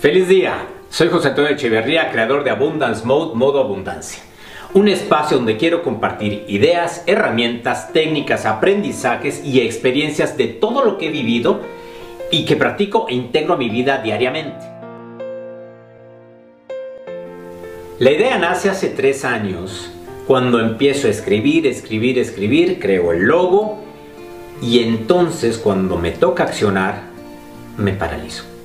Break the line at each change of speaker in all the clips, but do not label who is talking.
Feliz día, soy José Antonio Echeverría, creador de Abundance Mode, Modo Abundancia. Un espacio donde quiero compartir ideas, herramientas, técnicas, aprendizajes y experiencias de todo lo que he vivido y que practico e integro a mi vida diariamente. La idea nace hace tres años, cuando empiezo a escribir, escribir, escribir, creo el logo y entonces cuando me toca accionar, me paralizo.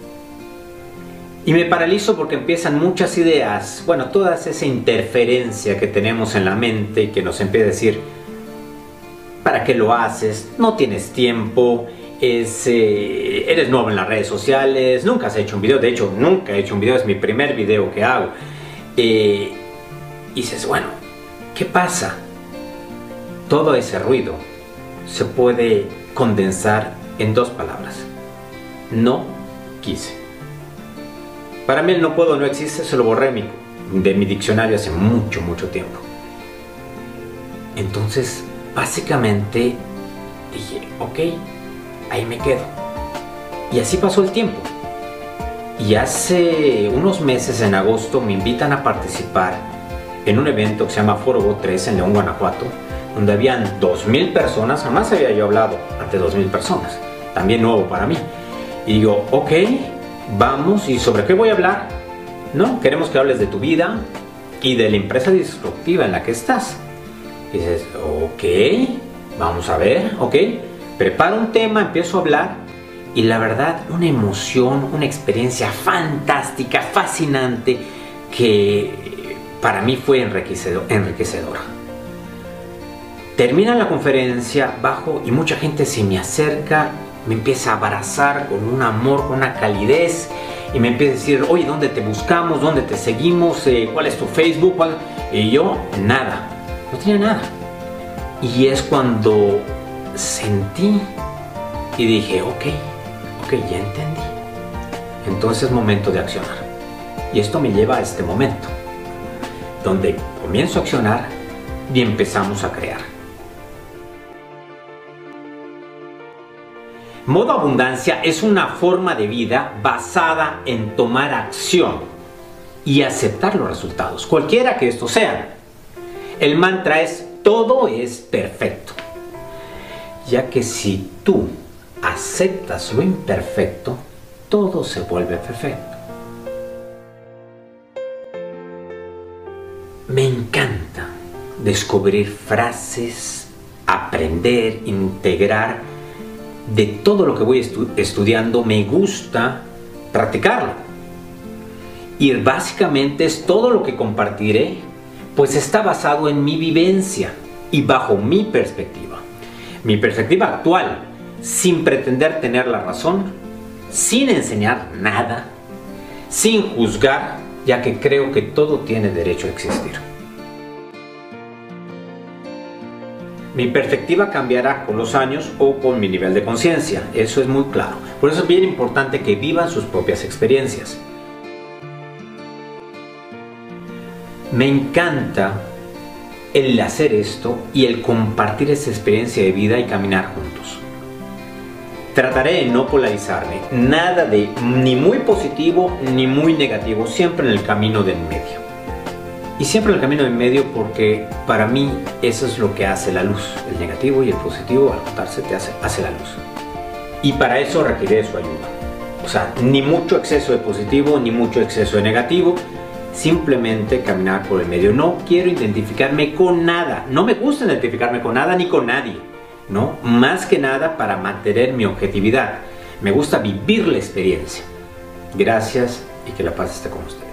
Y me paralizo porque empiezan muchas ideas, bueno, toda esa interferencia que tenemos en la mente que nos empieza a decir, ¿para qué lo haces? No tienes tiempo, eh, eres nuevo en las redes sociales, nunca has hecho un video, de hecho nunca he hecho un video, es mi primer video que hago. Eh, y dices, bueno, ¿qué pasa? Todo ese ruido se puede condensar en dos palabras. No quise. Para mí el no puedo no existe, se lo borré de mi diccionario hace mucho, mucho tiempo. Entonces, básicamente dije, ok, ahí me quedo. Y así pasó el tiempo. Y hace unos meses, en agosto, me invitan a participar en un evento que se llama Foro 3 en León, Guanajuato, donde habían 2.000 personas, jamás había yo hablado ante 2.000 personas, también nuevo para mí. Y digo, ok, vamos, ¿y sobre qué voy a hablar? No, queremos que hables de tu vida y de la empresa disruptiva en la que estás. Y dices, ok, vamos a ver, ok, preparo un tema, empiezo a hablar y la verdad una emoción, una experiencia fantástica, fascinante que para mí fue enriquecedora. Termina la conferencia, bajo y mucha gente se me acerca, me empieza a abrazar con un amor, con una calidez y me empieza a decir, oye, ¿dónde te buscamos? ¿Dónde te seguimos? Eh, ¿Cuál es tu Facebook? Y yo, nada, no tenía nada. Y es cuando sentí y dije, ok, ok, ya entendí. Entonces es momento de accionar. Y esto me lleva a este momento, donde comienzo a accionar y empezamos a crear. Modo abundancia es una forma de vida basada en tomar acción y aceptar los resultados, cualquiera que estos sean. El mantra es todo es perfecto, ya que si tú aceptas lo imperfecto, todo se vuelve perfecto. Me encanta descubrir frases, aprender, integrar de todo lo que voy estudiando, me gusta practicarlo. Y básicamente es todo lo que compartiré, pues está basado en mi vivencia y bajo mi perspectiva. Mi perspectiva actual, sin pretender tener la razón, sin enseñar nada, sin juzgar, ya que creo que todo tiene derecho a existir. Mi perspectiva cambiará con los años o con mi nivel de conciencia, eso es muy claro. Por eso es bien importante que vivan sus propias experiencias. Me encanta el hacer esto y el compartir esa experiencia de vida y caminar juntos. Trataré de no polarizarme, nada de ni muy positivo ni muy negativo, siempre en el camino del medio. Y siempre el camino en medio porque para mí eso es lo que hace la luz. El negativo y el positivo al juntarse te hace, hace la luz. Y para eso requiere su ayuda. O sea, ni mucho exceso de positivo ni mucho exceso de negativo. Simplemente caminar por el medio. No quiero identificarme con nada. No me gusta identificarme con nada ni con nadie. ¿no? Más que nada para mantener mi objetividad. Me gusta vivir la experiencia. Gracias y que la paz esté con ustedes.